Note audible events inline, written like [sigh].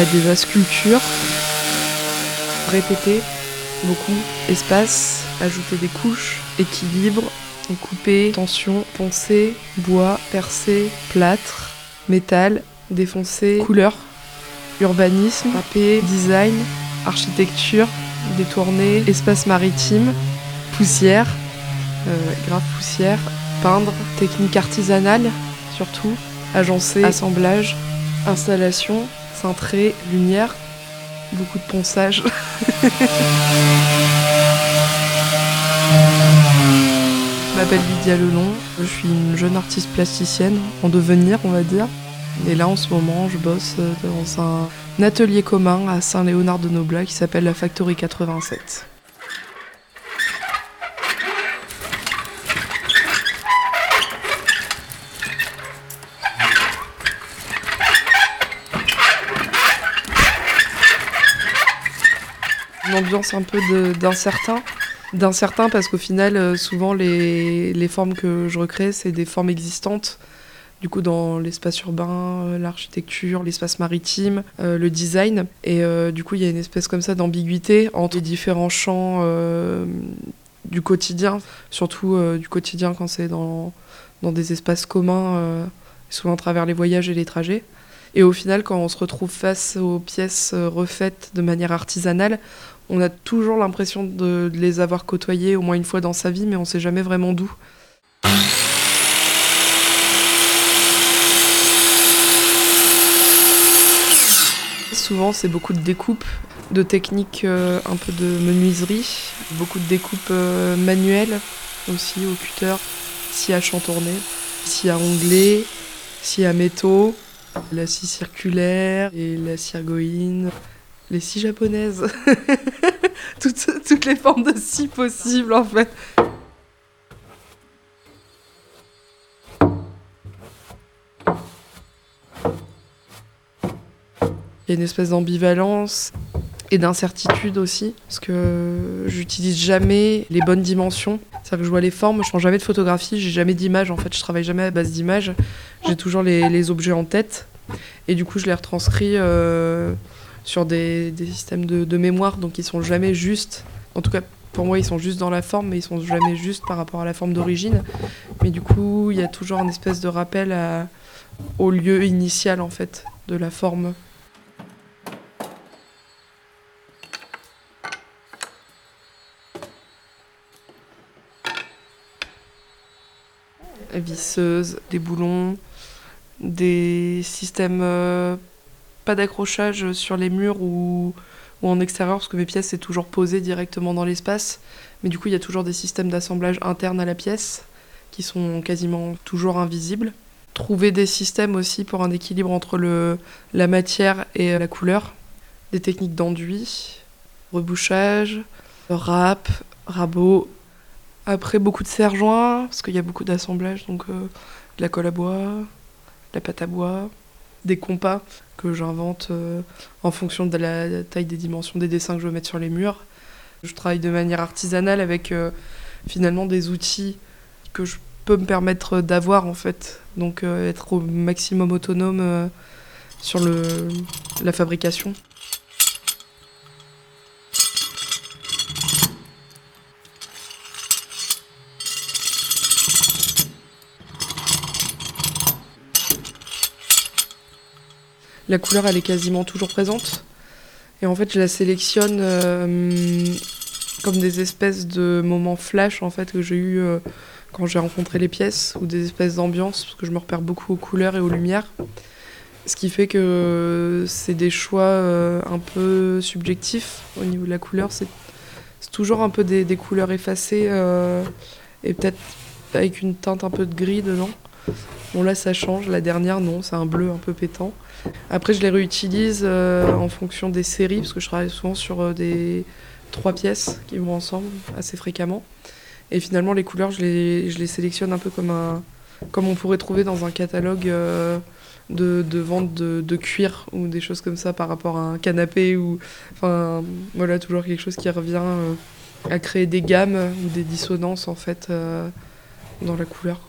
bah, Des vases sculptures. Répéter beaucoup. Espace, ajouter des couches, équilibre, couper, tension, poncer, bois, percer, plâtre, métal, défoncer, couleur, urbanisme, papier, design, architecture, détourner, espace maritime, poussière, euh, grave poussière, peindre, technique artisanale surtout, agencer, assemblage, installation, cintré, lumière, beaucoup de ponçage. [laughs] Je m'appelle Lydia Lelon, je suis une jeune artiste plasticienne en devenir, on va dire. Et là, en ce moment, je bosse dans un atelier commun à Saint-Léonard de Noblat qui s'appelle la Factory 87. Une ambiance un peu d'incertain. D'incertain parce qu'au final, euh, souvent, les, les formes que je recrée, c'est des formes existantes du coup dans l'espace urbain, euh, l'architecture, l'espace maritime, euh, le design. Et du coup, il y a une espèce comme ça d'ambiguïté entre les différents champs du quotidien, surtout du quotidien quand c'est dans, dans des espaces communs, souvent à travers les voyages et les trajets. Et au final, quand on se retrouve face aux pièces refaites de manière artisanale, on a toujours l'impression de, les avoir côtoyées au moins une fois dans sa vie, mais on ne sait jamais vraiment d'où. Souvent, c'est beaucoup de découpes, de techniques euh, un peu de menuiserie, beaucoup de découpes euh, manuelles aussi au cutter, scie à chantourner, scie à onglet, scie à métaux, la scie circulaire et la scie argoïne, les scies japonaises, [laughs] toutes, les formes de scie possibles en fait. Il y a une espèce d'ambivalence et d'incertitude aussi, parce que j'utilise jamais les bonnes dimensions. C'est-à-dire que je vois les formes, je prends jamais de photographie, j'ai jamais d'image en fait, je travaille jamais à base d'images. J'ai toujours les, objets en tête, et du coup je les retranscris euh, sur des, systèmes de, mémoire, donc ils sont jamais justes. En tout cas, pour moi, ils sont juste dans la forme, mais ils sont jamais justes par rapport à la forme d'origine. Mais du coup, il y a toujours une espèce de rappel au lieu initial en fait de la forme. visseuses, des boulons, des systèmes euh, pas d'accrochage sur les murs ou, en extérieur parce que mes pièces c'est toujours posé directement dans l'espace. Mais du coup il y a toujours des systèmes d'assemblage internes à la pièce qui sont quasiment toujours invisibles. Trouver des systèmes aussi pour un équilibre entre le, la matière et la couleur. Des techniques d'enduit, rebouchage, râpe, rabot, après, beaucoup de serre-joints, parce qu'il y a beaucoup d'assemblage, donc euh, de la colle à bois, la pâte à bois, des compas que j'invente euh, en fonction de la taille des dimensions des dessins que je veux mettre sur les murs. Je travaille de manière artisanale avec euh, finalement des outils que je peux me permettre d'avoir en fait, donc être au maximum autonome sur la fabrication. La couleur elle est quasiment toujours présente. Et en fait, je la sélectionne euh, comme des espèces de moments flash en fait que j'ai eu euh, quand j'ai rencontré les pièces ou des espèces d'ambiance parce que je me repère beaucoup aux couleurs et aux lumières. Ce qui fait que c'est des choix euh, un peu subjectifs au niveau de la couleur. C'est toujours un peu des, des couleurs effacées et peut-être avec une teinte un peu de gris dedans. Bon là ça change, la dernière non, c'est un bleu un peu pétant. Après je les réutilise euh, en fonction des séries, parce que je travaille souvent sur euh, des trois pièces qui vont ensemble assez fréquemment. Et finalement les couleurs je les, sélectionne un peu comme, un, comme on pourrait trouver dans un catalogue euh, de, vente de, cuir ou des choses comme ça par rapport à un canapé ou enfin voilà toujours quelque chose qui revient à créer des gammes ou des dissonances en fait dans la couleur.